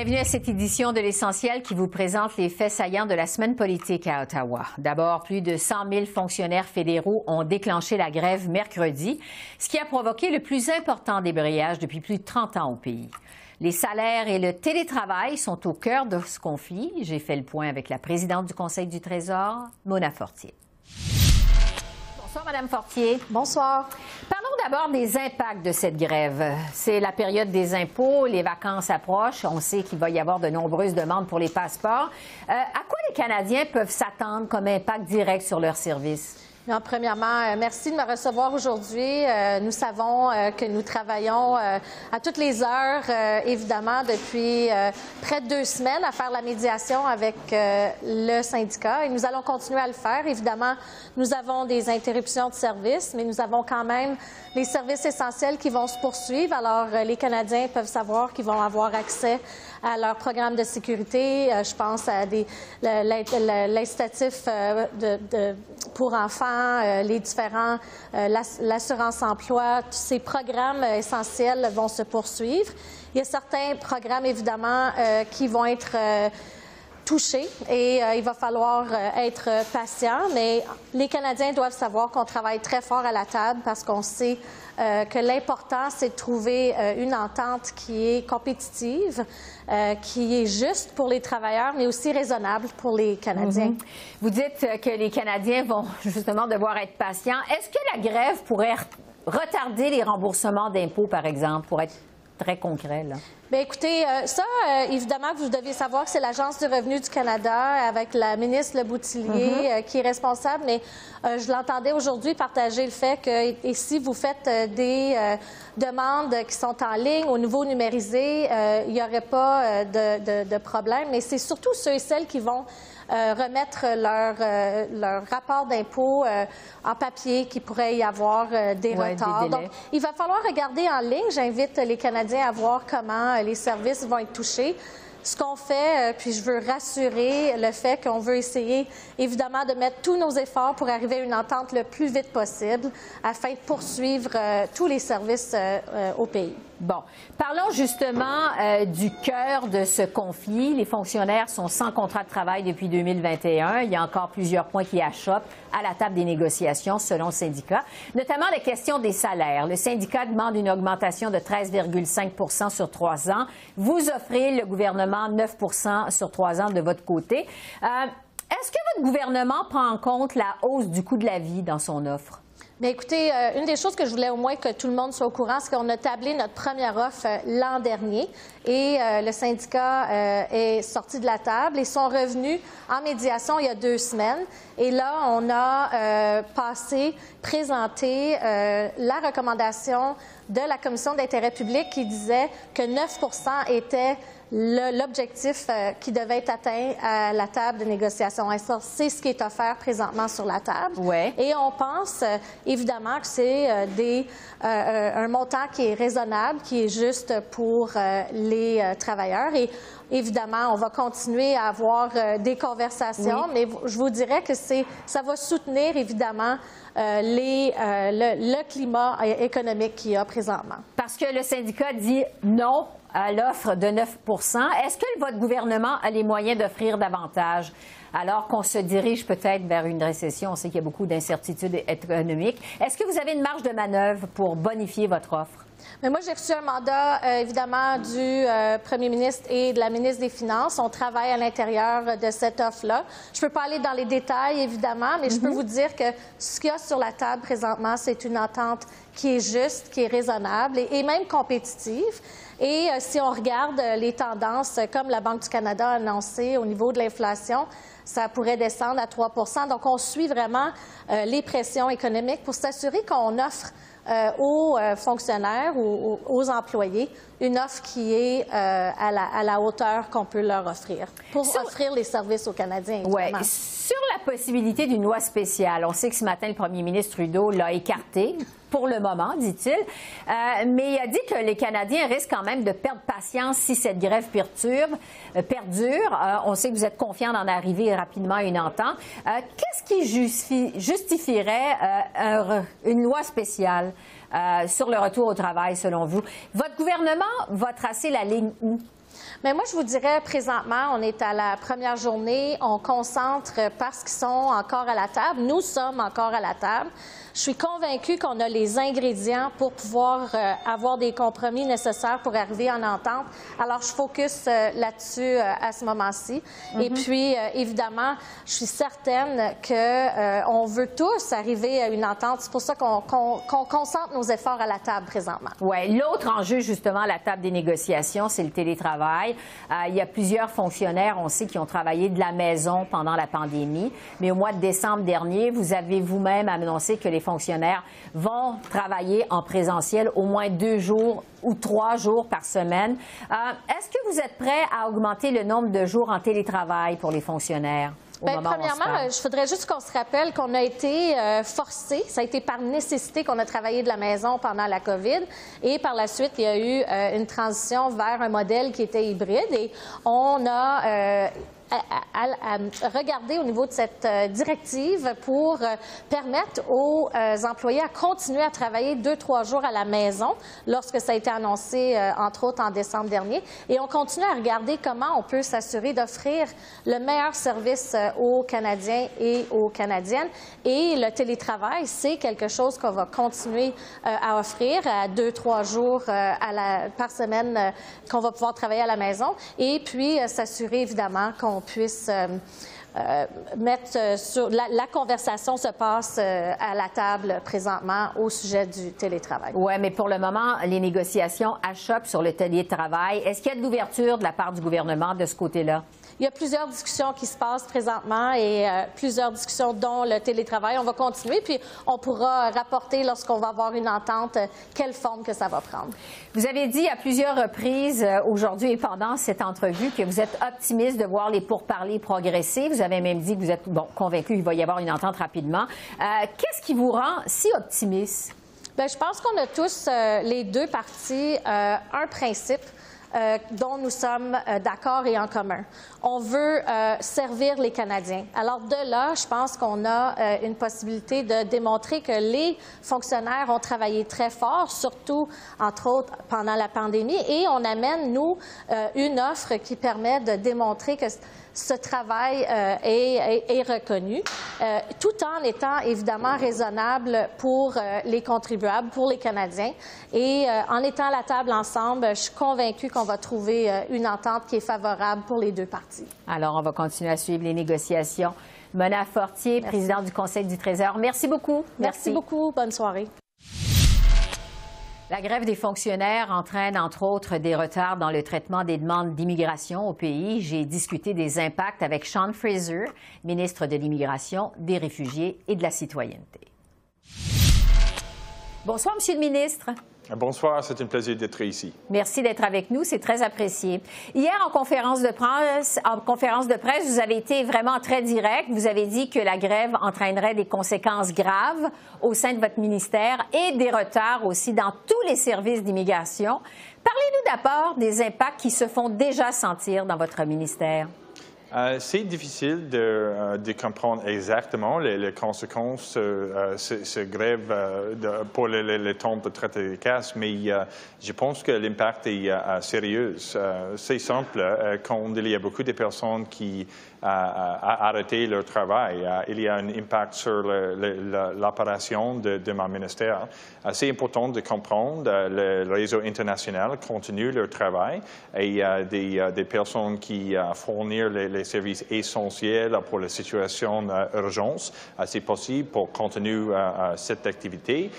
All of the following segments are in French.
Bienvenue à cette édition de l'essentiel qui vous présente les faits saillants de la semaine politique à Ottawa. D'abord, plus de 100 000 fonctionnaires fédéraux ont déclenché la grève mercredi, ce qui a provoqué le plus important débrayage depuis plus de 30 ans au pays. Les salaires et le télétravail sont au cœur de ce conflit. J'ai fait le point avec la présidente du Conseil du Trésor, Mona Fortier. Bonsoir, Madame Fortier. Bonsoir. Parlons d'abord des impacts de cette grève. C'est la période des impôts, les vacances approchent. On sait qu'il va y avoir de nombreuses demandes pour les passeports. Euh, à quoi les Canadiens peuvent s'attendre comme impact direct sur leurs services? Premièrement, euh, merci de me recevoir aujourd'hui. Euh, nous savons euh, que nous travaillons à toutes les heures, évidemment, depuis près de deux semaines à faire la médiation avec le syndicat et nous allons continuer à le faire. Évidemment, nous avons des interruptions de service, mais nous avons quand même les services essentiels qui vont se poursuivre. Alors, les Canadiens peuvent savoir qu'ils vont avoir accès à leur programme de sécurité. je pense à des l'incitatif de, pour enfants euh, les différents, euh, l'assurance-emploi, tous ces programmes euh, essentiels vont se poursuivre. Il y a certains programmes, évidemment, qui vont être touchés et il va falloir être patient, mais les Canadiens doivent savoir qu'on travaille très fort à la table parce qu'on sait euh, que l'important, c'est de trouver euh, une entente qui est compétitive, euh, qui est juste pour les travailleurs, mais aussi raisonnable pour les Canadiens. Mm-hmm. Vous dites que les Canadiens vont justement devoir être patients. Est-ce que la grève pourrait retarder les remboursements d'impôts, par exemple, pour être très concret? Là? Bien, écoutez, euh, ça, euh, évidemment, vous deviez savoir que c'est l'Agence du revenu du Canada avec la ministre Le Boutillier mm-hmm. euh, qui est responsable, mais je l'entendais aujourd'hui partager le fait que et si vous faites des demandes qui sont en ligne au niveau numérisé, il n'y aurait pas de, de problème, mais c'est surtout ceux et celles qui vont remettre leur, euh, leur rapport d'impôt euh, en papier, qu'il pourrait y avoir des retards. Donc, il va falloir regarder en ligne. J'invite les Canadiens à voir comment les services vont être touchés ce qu'on fait, puis je veux rassurer le fait qu'on veut essayer évidemment de mettre tous nos efforts pour arriver à une entente le plus vite possible afin de poursuivre tous les services au pays. Bon, parlons justement euh, du cœur de ce conflit. Les fonctionnaires sont sans contrat de travail depuis 2021. Il y a encore plusieurs points qui achoppent à la table des négociations, selon le syndicat, notamment la question des salaires. Le syndicat demande une augmentation de 13,5% sur trois ans. Vous offrez le gouvernement 9 sur trois ans de votre côté. Euh, est-ce que votre gouvernement prend en compte la hausse du coût de la vie dans son offre? Bien, écoutez, euh, une des choses que je voulais au moins que tout le monde soit au courant, c'est qu'on a tablé notre première offre euh, l'an dernier et euh, le syndicat est sorti de la table et sont revenus en médiation il y a deux semaines. Et là, on a passé, présenté la recommandation de la Commission d'intérêt public qui disait que 9% était l'objectif euh, qui devait être atteint à la table de négociation. C'est ce qui est offert présentement sur la table. Ouais. Et on pense euh, évidemment que c'est euh, des un montant qui est raisonnable, qui est juste pour les travailleurs. Et évidemment, on va continuer à avoir des conversations, mais je vous dirais que c'est ça va soutenir évidemment les, le, le climat économique qu'il y a présentement. Parce que le syndicat dit non à l'offre de 9 Est-ce que votre gouvernement a les moyens d'offrir davantage? alors qu'on se dirige peut-être vers une récession. On sait qu'il y a beaucoup d'incertitudes économiques. Est-ce que vous avez une marge de manœuvre pour bonifier votre offre? Mais moi, j'ai reçu un mandat, euh, évidemment, du euh, premier ministre et de la ministre des Finances. On travaille à l'intérieur de cette offre-là. Je ne peux pas aller dans les détails, évidemment, mais je peux mhm. vous dire que ce qu'il y a sur la table présentement, c'est une entente qui est juste, qui est raisonnable et même compétitive. Et euh, si on regarde euh, les tendances, euh, comme la Banque du Canada a annoncé au niveau de l'inflation, ça pourrait descendre à 3% Donc, on suit vraiment les pressions économiques pour s'assurer qu'on offre aux fonctionnaires ou aux employés une offre qui est à la, à, la, hauteur qu'on peut leur offrir pour offrir les services aux Canadiens. Ouais. Sur la possibilité d'une loi spéciale, on sait que ce matin, le premier ministre Trudeau l'a écarté pour le moment, dit-il. Euh, mais il a dit que les Canadiens risquent quand même de perdre patience si cette grève perturbe, euh, perdure. Euh, on sait que vous êtes confiant d'en arriver rapidement à une entente. Qu'est-ce qui justifierait une loi spéciale? Sur le retour au travail, selon vous? Votre gouvernement va tracer la ligne où? Mais moi, je vous dirais, présentement, on est à la première journée, on concentre parce qu'ils sont encore à la table. Nous sommes encore à la table. Je suis convaincue qu'on a les ingrédients pour pouvoir euh, avoir des compromis nécessaires pour arriver en entente. Alors, je focus euh, là-dessus euh, à ce moment-ci. Et mm-hmm. puis, évidemment, je suis certaine qu'on veut tous arriver à une entente. C'est pour ça qu'on concentre nos efforts à la table présentement. Oui. L'autre enjeu, justement, à la table des négociations, c'est le télétravail. il y a plusieurs fonctionnaires, on sait, qui ont travaillé de la maison pendant la pandémie. Mais au mois de décembre dernier, vous avez vous-même annoncé que les fonctionnaires vont travailler en présentiel au moins deux jours ou trois jours par semaine. Euh, est-ce que vous êtes prêt à augmenter le nombre de jours en télétravail pour les fonctionnaires? Bien, premièrement, je voudrais juste qu'on se rappelle qu'on a été euh, forcé, ça a été par nécessité qu'on a travaillé de la maison pendant la COVID et par la suite, il y a eu euh, une transition vers un modèle qui était hybride et on a à, regarder au niveau de cette euh, directive pour euh, permettre aux euh, employés à continuer à travailler deux, trois jours à la maison lorsque ça a été annoncé, entre autres, en décembre dernier. Et on continue à regarder comment on peut s'assurer d'offrir le meilleur service aux Canadiens et aux Canadiennes. Et le télétravail, c'est quelque chose qu'on va continuer à offrir à deux, trois jours à la, par semaine qu'on va pouvoir travailler à la maison. Et puis, s'assurer évidemment qu'on puisse euh, euh, mettre euh, sur la, conversation se passe à la table présentement au sujet du télétravail. Oui, mais pour le moment, les négociations achoppent sur le télétravail. Est-ce qu'il y a de l'ouverture de la part du gouvernement de ce côté-là? Il y a plusieurs discussions qui se passent présentement et euh, plusieurs discussions dont le télétravail. On va continuer, puis on pourra rapporter lorsqu'on va avoir une entente quelle forme que ça va prendre. Vous avez dit à plusieurs reprises euh, aujourd'hui et pendant cette entrevue que vous êtes optimiste de voir les pourparlers progresser. Vous avez même dit que vous êtes bon, convaincu qu'il va y avoir une entente rapidement. Euh, qu'est-ce qui vous rend si optimiste? Bien, je pense qu'on a tous, les deux parties, un principe euh, dont nous sommes euh, d'accord et en commun. On veut euh, servir les Canadiens. Alors de là, je pense qu'on a une possibilité de démontrer que les fonctionnaires ont travaillé très fort, surtout, entre autres, pendant la pandémie, et on amène, nous, une offre qui permet de démontrer que ce travail euh, est, reconnu, euh, tout en étant évidemment raisonnable pour euh, les contribuables, pour les Canadiens. Et en étant à la table ensemble, je suis convaincue qu'on va trouver une entente qui est favorable pour les deux parties. Alors, on va continuer à suivre les négociations. Mona Fortier, présidente du Conseil du Trésor, merci beaucoup. merci beaucoup. Bonne soirée. La grève des fonctionnaires entraîne, entre autres, des retards dans le traitement des demandes d'immigration au pays. J'ai discuté des impacts avec Sean Fraser, ministre de l'Immigration, des Réfugiés et de la Citoyenneté. Bonsoir, Monsieur le ministre. Bonsoir, c'est un plaisir d'être ici. Merci d'être avec nous, c'est très apprécié. Hier, en conférence de presse, en conférence de presse, vous avez été vraiment très direct. Vous avez dit que la grève entraînerait des conséquences graves au sein de votre ministère et des retards aussi dans tous les services d'immigration. Parlez-nous d'abord des impacts qui se font déjà sentir dans votre ministère. Euh, c'est difficile de, euh, de, comprendre exactement les, conséquences de euh, ce, grève pour le, temps de traiter des cas, mais je pense que l'impact est sérieux. c'est simple, quand il y a beaucoup de personnes qui à, arrêter leur travail. Euh, il y a un impact sur l'opération de, de, mon ministère. C'est important de comprendre euh, le réseau international continue leur travail et il y a des, des personnes qui fournissent les, services essentiels pour la situation d'urgence. C'est possible pour continuer cette activité,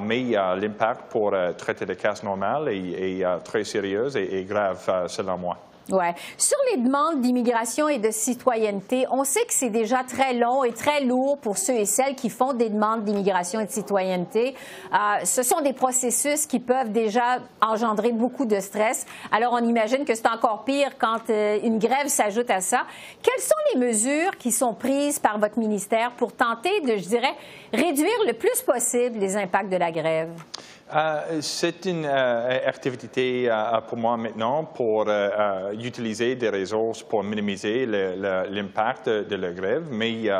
mais l'impact pour traiter les cas normales est, très sérieux et grave selon moi. Ouais. Sur les demandes d'immigration et de citoyenneté, on sait que c'est déjà très long et très lourd pour ceux et celles qui font des demandes d'immigration et de citoyenneté. Euh, ce sont des processus qui peuvent déjà engendrer beaucoup de stress. Alors, on imagine que c'est encore pire quand euh, une grève s'ajoute à ça. Quelles sont les mesures qui sont prises par votre ministère pour tenter de, je dirais, réduire le plus possible les impacts de la grève? Euh, c'est une euh, activité euh, pour moi maintenant pour utiliser des ressources pour minimiser l'impact de, la grève, mais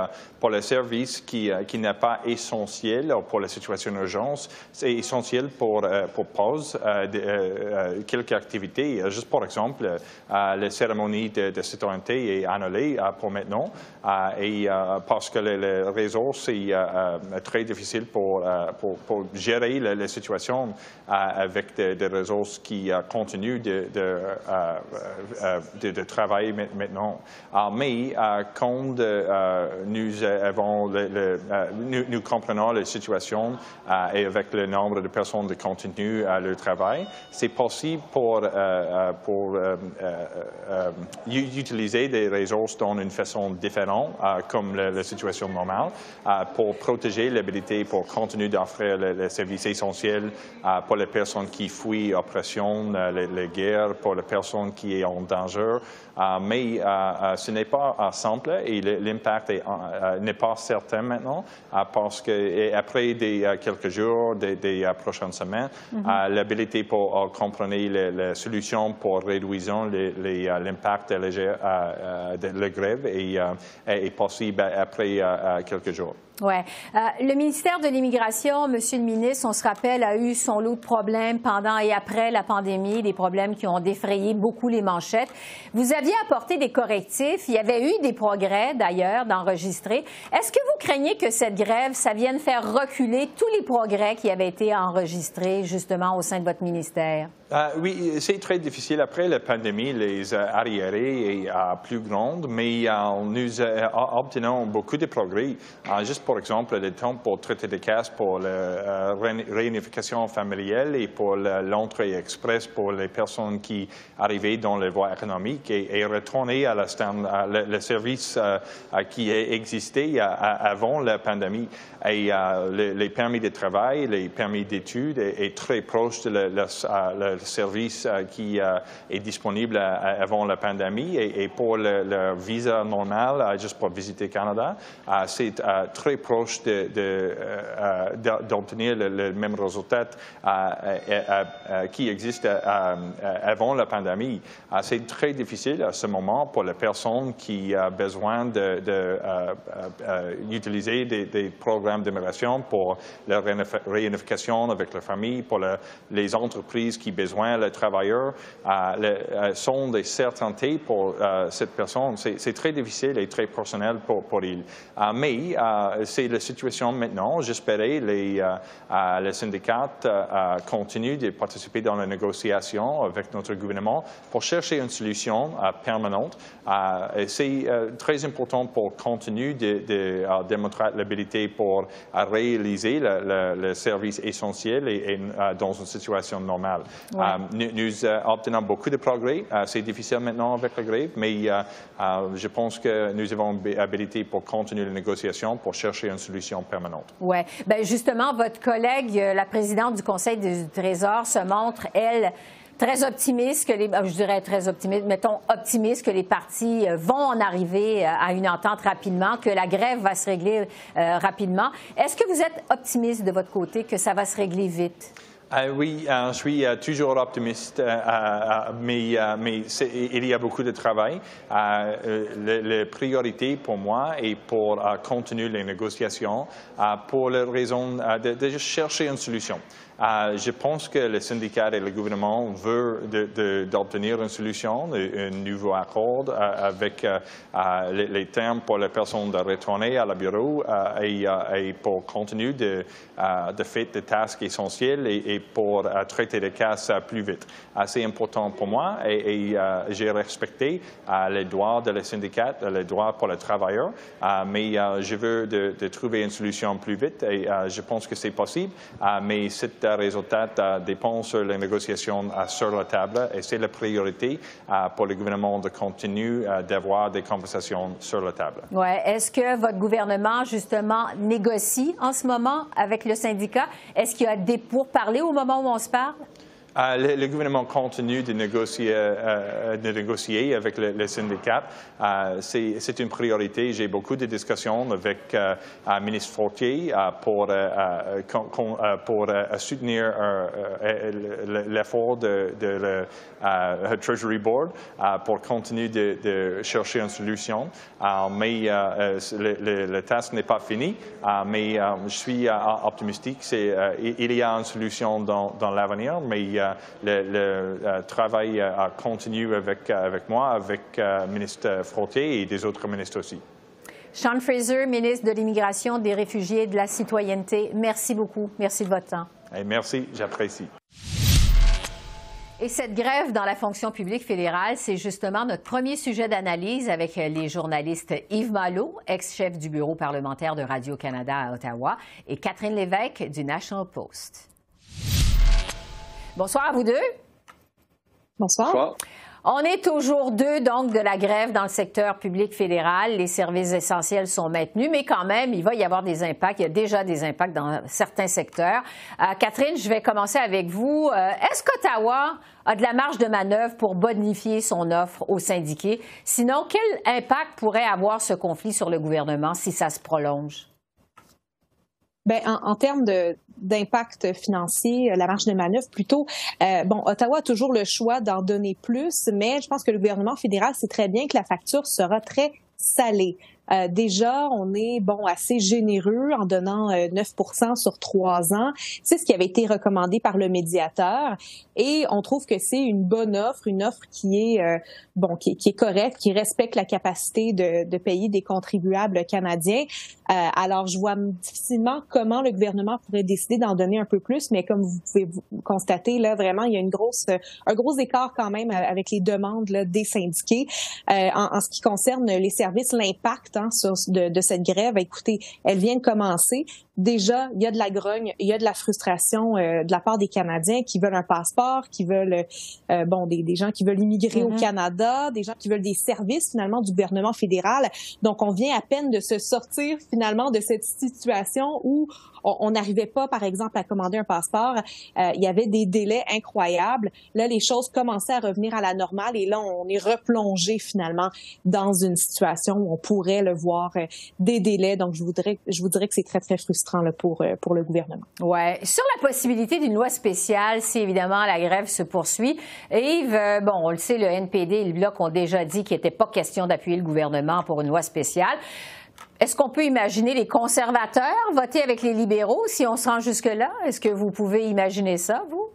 pour le service qui, n'est pas essentiel pour la situation d'urgence, c'est essentiel pour, pour pause quelques activités. Juste pour exemple, la cérémonie de, de citoyenneté est annulée pour maintenant et parce que les, ressources sont très difficile pour, pour, pour gérer la situation euh, avec des, ressources qui euh, continuent de, euh, de, travailler maintenant. mais quand nous, comprenons la situation et avec le nombre de personnes qui continuent le travail, c'est possible pour, utiliser des ressources dans une façon différente, comme la, situation normale, pour protéger l'habilité, pour continuer d'offrir les services essentiels euh, pour les personnes qui fuient l'oppression, euh, les, guerres, pour les personnes qui sont en danger. Euh, mais ce n'est pas simple et l'impact n'est pas certain maintenant parce qu'après quelques jours, des, prochaines semaines, mm-hmm. l'habilité pour comprendre les, solutions pour réduire l'impact de la grève est possible après quelques jours. Ouais. Euh, le ministère de l'Immigration, Monsieur le ministre, on se rappelle, a eu son lot de problèmes pendant et après la pandémie, des problèmes qui ont défrayé beaucoup les manchettes. Vous aviez apporté des correctifs. Il y avait eu des progrès, d'ailleurs, d'enregistrer. Est-ce que vous craignez que cette grève, ça vienne faire reculer tous les progrès qui avaient été enregistrés, justement, au sein de votre ministère? Euh, oui, c'est très difficile. Après la pandémie, les arriérés sont plus grandes, mais euh, nous obtenons beaucoup de progrès. juste par exemple, le temps pour traiter des cas pour la euh, réunification familiale et pour l'entrée express pour les personnes qui arrivaient dans les voies économiques et, retourner à la le, service qui existait avant la pandémie. Et les, permis de travail, les permis d'études est, très proche de le service euh, qui euh, est disponible euh, avant la pandémie. Et, pour le, visa normal, juste pour visiter Canada, c'est très proche d'obtenir de, le, même résultat qui existe avant la pandémie. c'est très difficile à ce moment pour les personnes qui ont besoin d'utiliser de, des, programmes d'immigration pour la réunification avec la famille, pour les entreprises qui ont besoin les travailleurs euh, euh, sont des certaintés pour euh, cette personne. C'est très difficile et très personnel pour, pour il. mais c'est la situation maintenant. J'espérais les, les syndicats continuent de participer dans la négociation avec notre gouvernement pour chercher une solution permanente. c'est très important pour continuer de, démontrer l'habilité pour réaliser le, service essentiel et, dans une situation normale nous, euh, obtenons beaucoup de progrès. Euh, c'est difficile maintenant avec la grève, mais euh, je pense que nous avons habilité pour continuer les négociations pour chercher une solution permanente. Oui. Bien, justement, votre collègue, la présidente du Conseil du Trésor, se montre, elle, très optimiste que les, je dirais très optimiste, mettons optimiste que les partis vont en arriver à une entente rapidement, que la grève va se régler rapidement. Est-ce que vous êtes optimiste de votre côté que ça va se régler vite? Euh, oui, euh, je suis euh, toujours optimiste, mais, il y a beaucoup de travail. la priorité pour moi est pour continuer les négociations pour la raison de chercher une solution. Euh, je pense que le syndicat et le gouvernement veulent d'obtenir une solution, un nouveau accord euh, avec euh, les, termes pour les personnes de retourner à la bureau et, pour continuer de, faire des tâches essentielles et, pour traiter les cas plus vite. C'est important pour moi et, j'ai respecté les droits de les syndicats, les droits pour les travailleurs, mais je veux de, trouver une solution plus vite et je pense que c'est possible, mais ce résultat dépend sur les négociations sur la table et c'est la priorité pour le gouvernement de continuer d'avoir des conversations sur la table. Ouais. Est-ce que votre gouvernement, justement, négocie en ce moment avec le syndicat? Est-ce qu'il y a des pourparlers au moment où on se parle? Euh, le, gouvernement continue de négocier, euh, négocier avec les le syndicats. Euh, c'est une priorité. J'ai beaucoup de discussions avec le ministre Fortier pour, soutenir l'effort de, de le Treasury Board pour continuer de, chercher une solution. mais le, le, task n'est pas fini. mais je suis optimistique. il y a une solution dans, dans l'avenir, mais le, euh, travail a continué avec, avec moi, avec le euh, ministre Frottier et des autres ministres aussi. Sean Fraser, ministre de l'Immigration, des Réfugiés et de la Citoyenneté, merci beaucoup. Merci de votre temps. merci, j'apprécie. Et cette grève dans la fonction publique fédérale, c'est justement notre premier sujet d'analyse avec les journalistes Yves Malo, ex-chef du bureau parlementaire de Radio-Canada à Ottawa, et Catherine Lévesque du National Post. Bonsoir à vous deux. Bonsoir. On est toujours deux, donc, de la grève dans le secteur public fédéral. Les services essentiels sont maintenus, mais quand même, il va y avoir des impacts. Il y a déjà des impacts dans certains secteurs. Euh, Catherine, je vais commencer avec vous. Euh, est-ce qu'Ottawa a de la marge de manœuvre pour bonifier son offre aux syndiqués? Sinon, quel impact pourrait avoir ce conflit sur le gouvernement si ça se prolonge? Ben, en, termes d'impact financier, euh, la marge de manœuvre plutôt, euh, bon, Ottawa a toujours le choix d'en donner plus, mais je pense que le gouvernement fédéral sait très bien que la facture sera très salée. Euh, déjà, on est bon assez généreux en donnant 9% euh, sur trois ans. C'est ce qui avait été recommandé par le médiateur et on trouve que c'est une bonne offre, une offre qui est euh, bon, qui, qui, est correcte, qui respecte la capacité de, de payer des contribuables canadiens. alors, je vois difficilement comment le gouvernement pourrait décider d'en donner un peu plus, mais comme vous pouvez constater là, vraiment, il y a une grosse, un gros écart quand même avec les demandes là, des syndiqués en, en ce qui concerne les services, l'impact de, cette grève. Écoutez, elle vient de commencer. Déjà, il y a de la grogne, il y a de la frustration euh, de la part des Canadiens qui veulent un passeport, qui veulent, euh, bon, des, gens qui veulent immigrer au mm-hmm. Canada, des gens qui veulent des services finalement du gouvernement fédéral. Donc, on vient à peine de se sortir finalement de cette situation où on n'arrivait pas, par exemple, à commander un passeport. Euh, il y avait des délais incroyables. Là, les choses commençaient à revenir à la normale et là, on est replongé finalement dans une situation où on pourrait le voir euh, des délais. Donc, je voudrais, je vous dirais que c'est très, très frustrant là, pour, euh, pour le gouvernement. Ouais. Sur la possibilité d'une loi spéciale, si évidemment la grève se poursuit, Yves, bon, on le sait, le NPD et le Bloc ont déjà dit qu'il n'était pas question d'appuyer le gouvernement pour une loi spéciale. Est-ce qu'on peut imaginer les conservateurs voter avec les libéraux si on se rend jusque-là? Est-ce que vous pouvez imaginer ça, vous?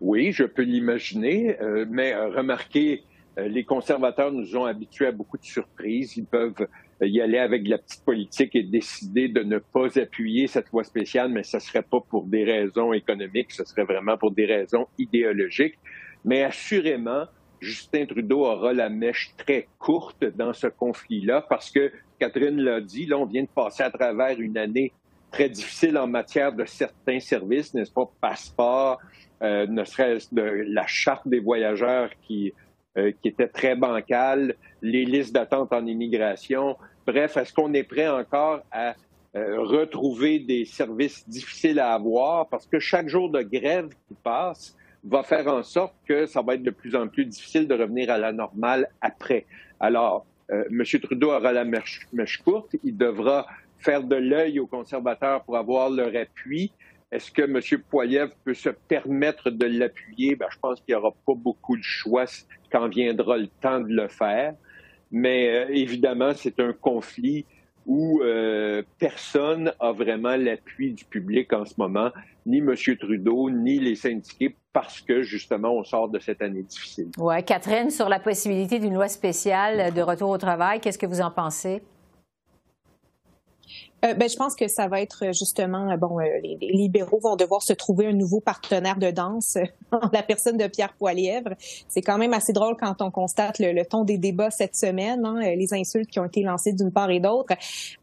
Oui, je peux l'imaginer, euh, mais euh, remarquez, euh, les conservateurs nous ont habitués à beaucoup de surprises. Ils peuvent y aller avec de la petite politique et décider de ne pas appuyer cette loi spéciale, mais ce ne serait pas pour des raisons économiques, ce serait vraiment pour des raisons idéologiques. Mais assurément, Justin Trudeau aura la mèche très courte dans ce conflit-là parce que Catherine l'a dit, là, on vient de passer à travers une année très difficile en matière de certains services, n'est-ce pas, passeport, euh, ne serait-ce de la charte des voyageurs qui, euh, qui était très bancale, les listes d'attente en immigration. Bref, est-ce qu'on est prêt encore à euh, retrouver des services difficiles à avoir? Parce que chaque jour de grève qui passe va faire en sorte que ça va être de plus en plus difficile de revenir à la normale après. Alors, euh, M. Trudeau aura la mèche, courte. Il devra faire de l'œil aux conservateurs pour avoir leur appui. Est-ce que M. Poiliev peut se permettre de l'appuyer? Ben, je pense qu'il n'y aura pas beaucoup de choix quand viendra le temps de le faire. Mais euh, évidemment, c'est un conflit où euh, personne a vraiment l'appui du public en ce moment, ni M. Trudeau, ni les syndiqués, parce que justement, on sort de cette année difficile. Oui, Catherine, sur la possibilité d'une loi spéciale de retour au travail, qu'est-ce que vous en pensez? Euh, ben, je pense que ça va être justement, euh, bon, euh, les, libéraux vont devoir se trouver un nouveau partenaire de danse en la personne de Pierre Poilièvre. C'est quand même assez drôle quand on constate le, ton des débats cette semaine, hein, les insultes qui ont été lancées d'une part et d'autre.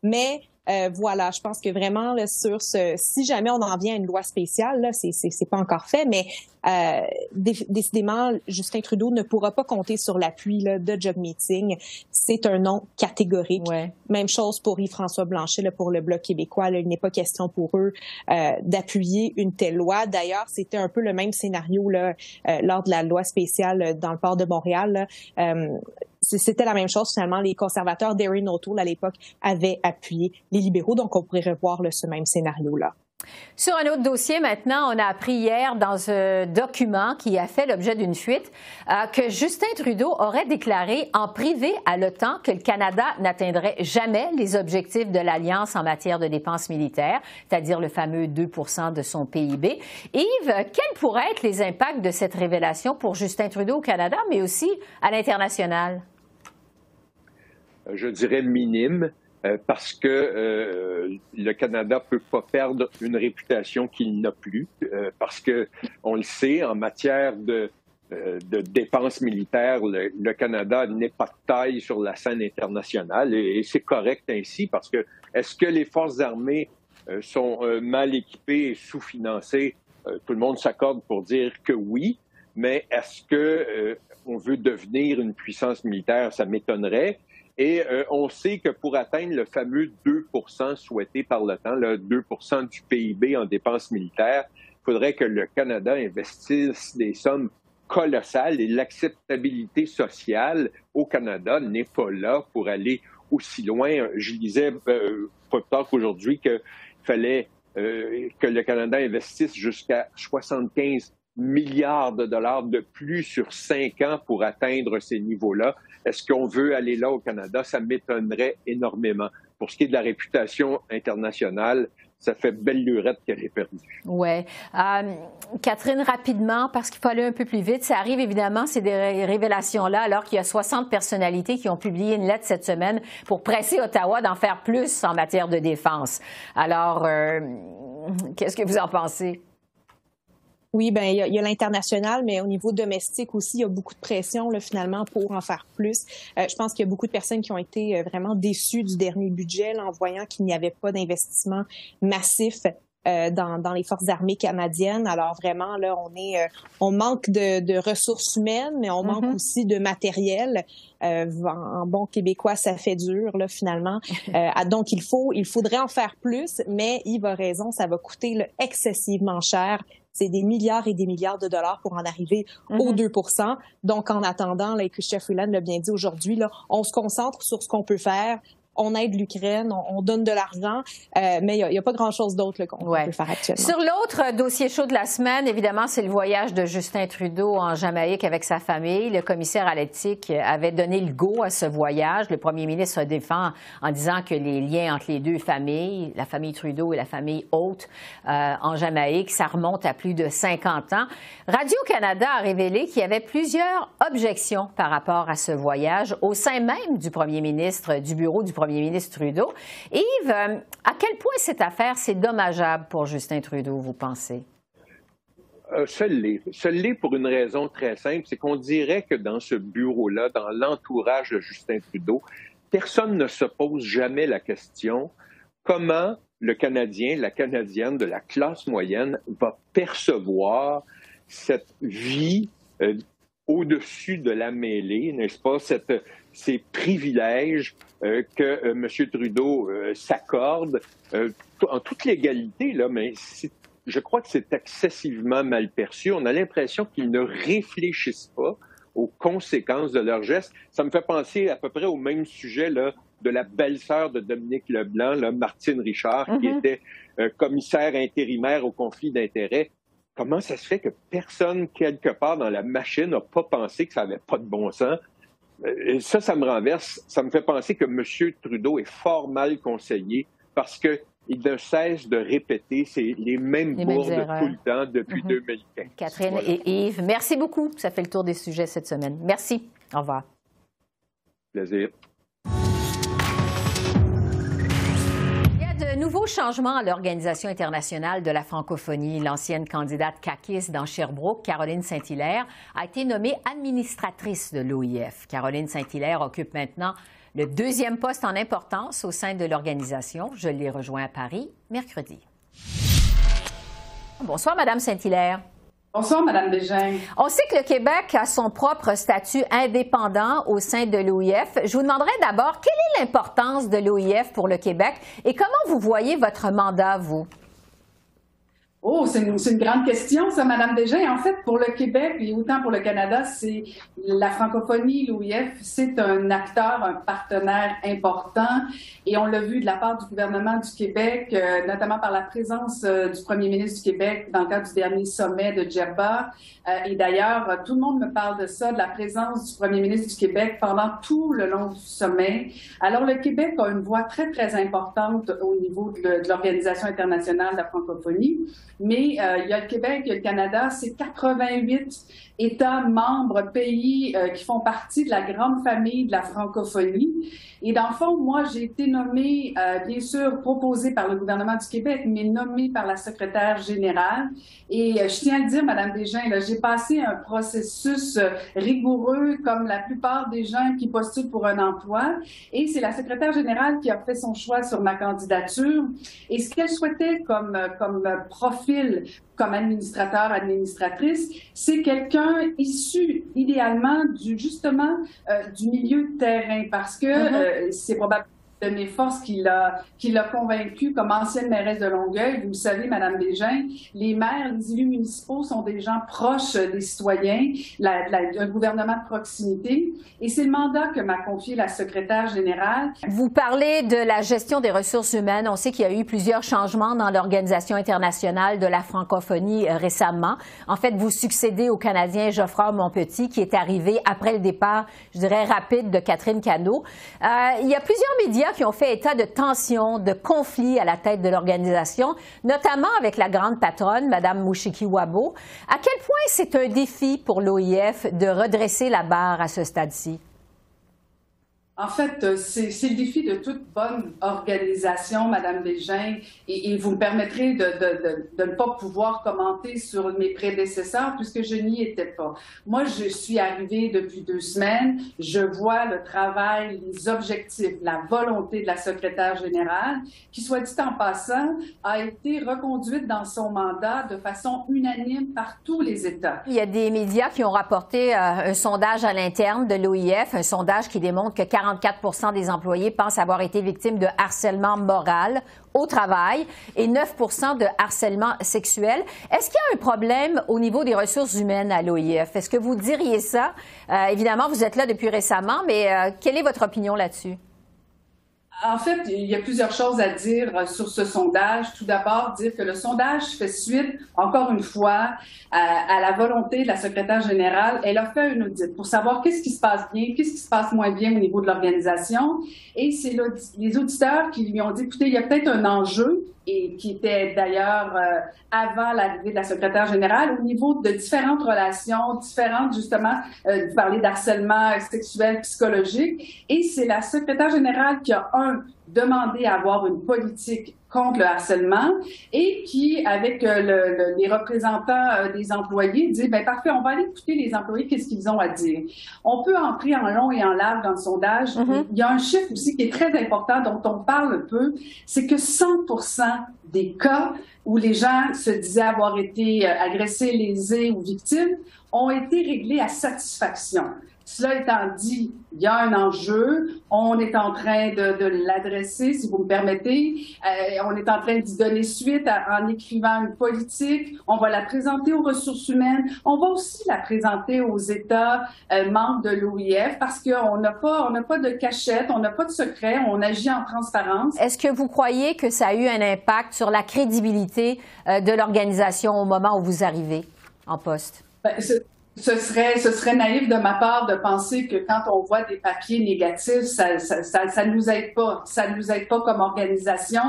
Mais euh, voilà, je pense que vraiment sur ce, si jamais on en vient à une loi spéciale, là, c'est, c'est, pas encore fait, mais euh, décidément, Justin Trudeau ne pourra pas compter sur l'appui là, de Job Meeting. C'est un nom catégorique. Même chose pour Yves-François Blanchet là, pour le Bloc québécois. Là, il n'est pas question pour eux euh, d'appuyer une telle loi. D'ailleurs, c'était un peu le même scénario là, euh, lors de la loi spéciale dans le port de Montréal. Là c'était la même chose finalement. Les conservateurs d'Erin O'Toole à l'époque avaient appuyé les libéraux, donc on pourrait revoir ce même scénario-là. Sur un autre dossier maintenant, on a appris hier dans un document qui a fait l'objet d'une fuite euh, que Justin Trudeau aurait déclaré en privé à l'OTAN que le Canada n'atteindrait jamais les objectifs de l'Alliance en matière de dépenses militaires, c'est-à-dire le fameux 2% de son PIB. Yves, quels pourraient être les impacts de cette révélation pour Justin Trudeau au Canada, mais aussi à l'international? je dirais, minime, euh, parce que euh, le Canada peut pas perdre une réputation qu'il n'a plus, euh, parce que on le sait, en matière de, de dépenses militaires, le, Canada n'est pas de taille sur la scène internationale, et, c'est correct ainsi, parce que est-ce que les forces armées sont mal équipées et sous-financées? tout le monde s'accorde pour dire que oui, mais est-ce que on veut devenir une puissance militaire? Ça m'étonnerait. Et euh, on sait que pour atteindre le fameux 2% souhaité par temps, le 2 du PIB en dépenses militaires, il faudrait que le Canada investisse des sommes colossales et l'acceptabilité sociale au Canada n'est pas là pour aller aussi loin. Je disais euh, pas plus tard qu'aujourd'hui qu'il fallait euh, que le Canada investisse jusqu'à 75 milliards de dollars de plus sur cinq ans pour atteindre ces niveaux-là. Est-ce qu'on veut aller là au Canada? Ça m'étonnerait énormément. Pour ce qui est de la réputation internationale, ça fait belle lurette qu'elle est perdue. Oui. Euh, Catherine, rapidement, parce qu'il faut aller un peu plus vite, ça arrive évidemment, ces révélations-là, alors qu'il y a 60 personnalités qui ont publié une lettre cette semaine pour presser Ottawa d'en faire plus en matière de défense. Alors, euh, qu'est-ce que vous en pensez? Oui, ben il y a, l'international, mais au niveau domestique aussi, il y a beaucoup de pression là, finalement pour en faire plus. Euh, je pense qu'il y a beaucoup de personnes qui ont été euh, vraiment déçues du dernier budget en voyant qu'il n'y avait pas d'investissement massif euh, dans, dans, les forces armées canadiennes. Alors vraiment là, on est, on manque de, de, ressources humaines, mais on manque mm-hmm. aussi de matériel. en, bon québécois, ça fait dur là finalement. donc il faut, il faudrait en faire plus, mais Yves a raison, ça va coûter là, excessivement cher c'est des milliards et des milliards de dollars pour en arriver aux 2 mm-hmm. Donc, en attendant, là, et Christian Freeland l'a bien dit aujourd'hui, là, on se concentre sur ce qu'on peut faire, on aide l'Ukraine, on, donne de l'argent, euh, mais il n'y a, pas grand-chose d'autre qu'on peut faire actuellement. Sur l'autre dossier chaud de la semaine, évidemment, c'est le voyage de Justin Trudeau en Jamaïque avec sa famille. Le commissaire à l'éthique avait donné le go à ce voyage. Le premier ministre se défend en disant que les liens entre les deux familles, la famille Trudeau et la famille Haute euh, en Jamaïque, ça remonte à plus de 50 ans. Radio-Canada a révélé qu'il y avait plusieurs objections par rapport à ce voyage au sein même du premier ministre, du bureau du premier premier ministre Trudeau. Yves, euh, à quel point cette affaire, c'est dommageable pour Justin Trudeau, vous pensez? Euh. Seul l'est pour une raison très simple, c'est qu'on dirait que dans ce bureau-là, dans l'entourage de Justin Trudeau, personne ne se pose jamais la question comment le Canadien, la Canadienne de la classe moyenne va percevoir cette vie euh, au-dessus de la mêlée, n'est-ce pas, cette, ces privilèges euh, que euh, M. Trudeau euh, s'accorde en toute légalité, là, mais je crois que c'est excessivement mal perçu. On a l'impression qu'ils ne réfléchissent pas aux conséquences de leurs gestes. Ça me fait penser à peu près au même sujet là, de la belle-sœur de Dominique Leblanc, là, Martine Richard, qui mm-hmm. était commissaire intérimaire au conflit d'intérêts. Comment ça se fait que personne, quelque part dans la machine, n'a pas pensé que ça n'avait pas de bon sens? Et ça, ça me renverse. Ça me fait penser que M. Trudeau est fort mal conseillé parce qu'il ne cesse de répéter les mêmes les bourdes tout le temps depuis 2015. Mhm. Catherine et Yves, merci beaucoup. Ça fait le tour des sujets cette semaine. Merci. Au revoir. Plaisir. Nouveau changement à l'Organisation internationale de la francophonie. L'ancienne candidate CACIS dans Sherbrooke, Caroline Saint-Hilaire, a été nommée administratrice de l'OIF. Caroline Saint-Hilaire occupe maintenant le deuxième poste en importance au sein de l'organisation. Je l'ai rejoint à Paris mercredi. Bonsoir, Madame Saint-Hilaire. Bonsoir, Madame. On sait que le Québec a son propre statut indépendant au sein de l'OIF. Je vous demanderai d'abord, quelle est l'importance de l'OIF pour le Québec et comment vous voyez votre mandat, vous? Oh, c'est une, une, grande question, ça, Madame Desjardins. En fait, pour le Québec et autant pour le Canada, c'est la francophonie, l'OIF, c'est un acteur, un partenaire important. Et on l'a vu de la part du gouvernement du Québec, euh, notamment par la présence euh, du premier ministre du Québec dans le cadre du dernier sommet de Djerba. Euh, et d'ailleurs, tout le monde me parle de ça, de la présence du premier ministre du Québec pendant tout le long du sommet. Alors, le Québec a une voix très, très importante au niveau de, de l'Organisation internationale de la francophonie mais euh, il y a le Québec, il y a le Canada, c'est 88 États membres, pays euh, qui font partie de la grande famille de la francophonie. Et dans le fond, moi, j'ai été nommée, euh, bien sûr, proposée par le gouvernement du Québec, mais nommée par la secrétaire générale. Et je tiens à le dire, Madame Desjardins, j'ai passé un processus rigoureux, comme la plupart des gens qui postulent pour un emploi. Et c'est la secrétaire générale qui a fait son choix sur ma candidature. Et ce qu'elle souhaitait comme, comme comme administrateur, administratrice, c'est quelqu'un issu idéalement du justement euh, du milieu de terrain parce que mm-hmm. euh, c'est probablement de mes forces qui l'a, qui l'a convaincu comme ancienne mairesse de Longueuil. Vous le savez, Madame Desjardins, les maires, les élus municipaux sont des gens proches des citoyens, la, un gouvernement de proximité. Et c'est le mandat que m'a confié la secrétaire générale. Vous parlez de la gestion des ressources humaines. On sait qu'il y a eu plusieurs changements dans l'Organisation internationale de la francophonie euh, récemment. En fait, vous succédez au Canadien Geoffroy Monpetit, qui est arrivé après le départ, je dirais, rapide de Catherine Cano. Euh, il y a plusieurs médias qui ont fait état de tensions, de conflits à la tête de l'organisation, notamment avec la grande patronne, Mme Mouchiki Wabo. À quel point c'est un défi pour l'OIF de redresser la barre à ce stade-ci? En fait, euh, c'est le défi de toute bonne organisation, Madame Bégin, et, vous me permettrez de, de, ne pas pouvoir commenter sur mes prédécesseurs puisque je n'y étais pas. Moi, je suis arrivée depuis deux semaines. Je vois le travail, les objectifs, la volonté de la secrétaire générale, qui, soit dit en passant, a été reconduite dans son mandat de façon unanime par tous les États. Il y a des médias qui ont rapporté euh, un sondage à l'interne de l'OIF, un sondage qui démontre que 44 des employés pensent avoir été victimes de harcèlement moral au travail et 9 de harcèlement sexuel. Est-ce qu'il y a un problème au niveau des ressources humaines à l'OIF? Est-ce que vous diriez ça? Euh, évidemment, vous êtes là depuis récemment, mais euh, quelle est votre opinion là-dessus? En fait, il y a plusieurs choses à dire euh, sur ce sondage. Tout d'abord, dire que le sondage fait suite, encore une fois, à, la volonté de la secrétaire générale. Elle a fait un audit pour savoir qu'est-ce qui se passe bien, qu'est-ce qui se passe moins bien au niveau de l'organisation. Et c'est les auditeurs qui lui ont dit, écoutez, il y a peut-être un enjeu et qui était d'ailleurs euh, avant l'arrivée de la secrétaire générale, au niveau de différentes relations, différentes justement, euh, vous parlez d'harcèlement sexuel, psychologique, et c'est la secrétaire générale qui a, un, demandé à avoir une politique contre le harcèlement et qui, avec euh, le, les représentants euh, des employés, dit ben parfait, on va aller écouter les employés, qu'est-ce qu'ils ont à dire? On peut entrer en long et en large dans le sondage. Mm-hmm. Il y a un chiffre aussi qui est très important dont on parle peu, c'est que 100% des cas où les gens se disaient avoir été euh, agressés, lésés ou victimes ont été réglés à satisfaction. Cela étant dit, il y a un enjeu. On est en train de, l'adresser, si vous me permettez. Euh, on est en train d'y donner suite en écrivant une politique. On va la présenter aux ressources humaines. On va aussi la présenter aux États euh, membres de l'OIF parce qu'on n'a pas, on n'a pas de cachette, on n'a pas de secret, on agit en transparence. Est-ce que vous croyez que ça a eu un impact sur la crédibilité euh, de l'organisation au moment où vous arrivez en poste? Ben, ce serait, naïf de ma part de penser que quand on voit des papiers négatifs, ça, ça nous aide pas. Ça nous aide pas comme organisation,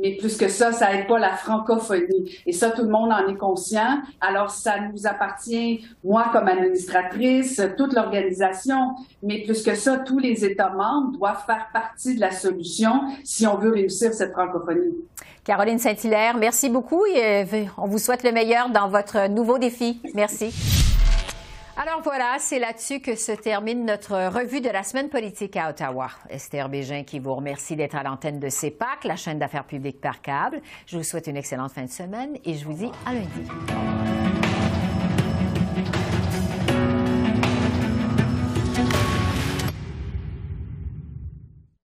mais plus que ça, ça aide pas la francophonie. Et ça, tout le monde en est conscient. Alors, ça nous appartient, moi comme administratrice, toute l'organisation, mais plus que ça, tous les États membres doivent faire partie de la solution si on veut réussir cette francophonie. Caroline Saint-Hilaire, merci beaucoup et euh, on vous souhaite le meilleur dans votre nouveau défi. Merci. Alors voilà, c'est là-dessus que se termine notre revue de la semaine politique à Ottawa. Esther Bégin qui vous remercie d'être à l'antenne de CEPAC, la chaîne d'affaires publiques par câble. Je vous souhaite une excellente fin de semaine et je vous dis à lundi.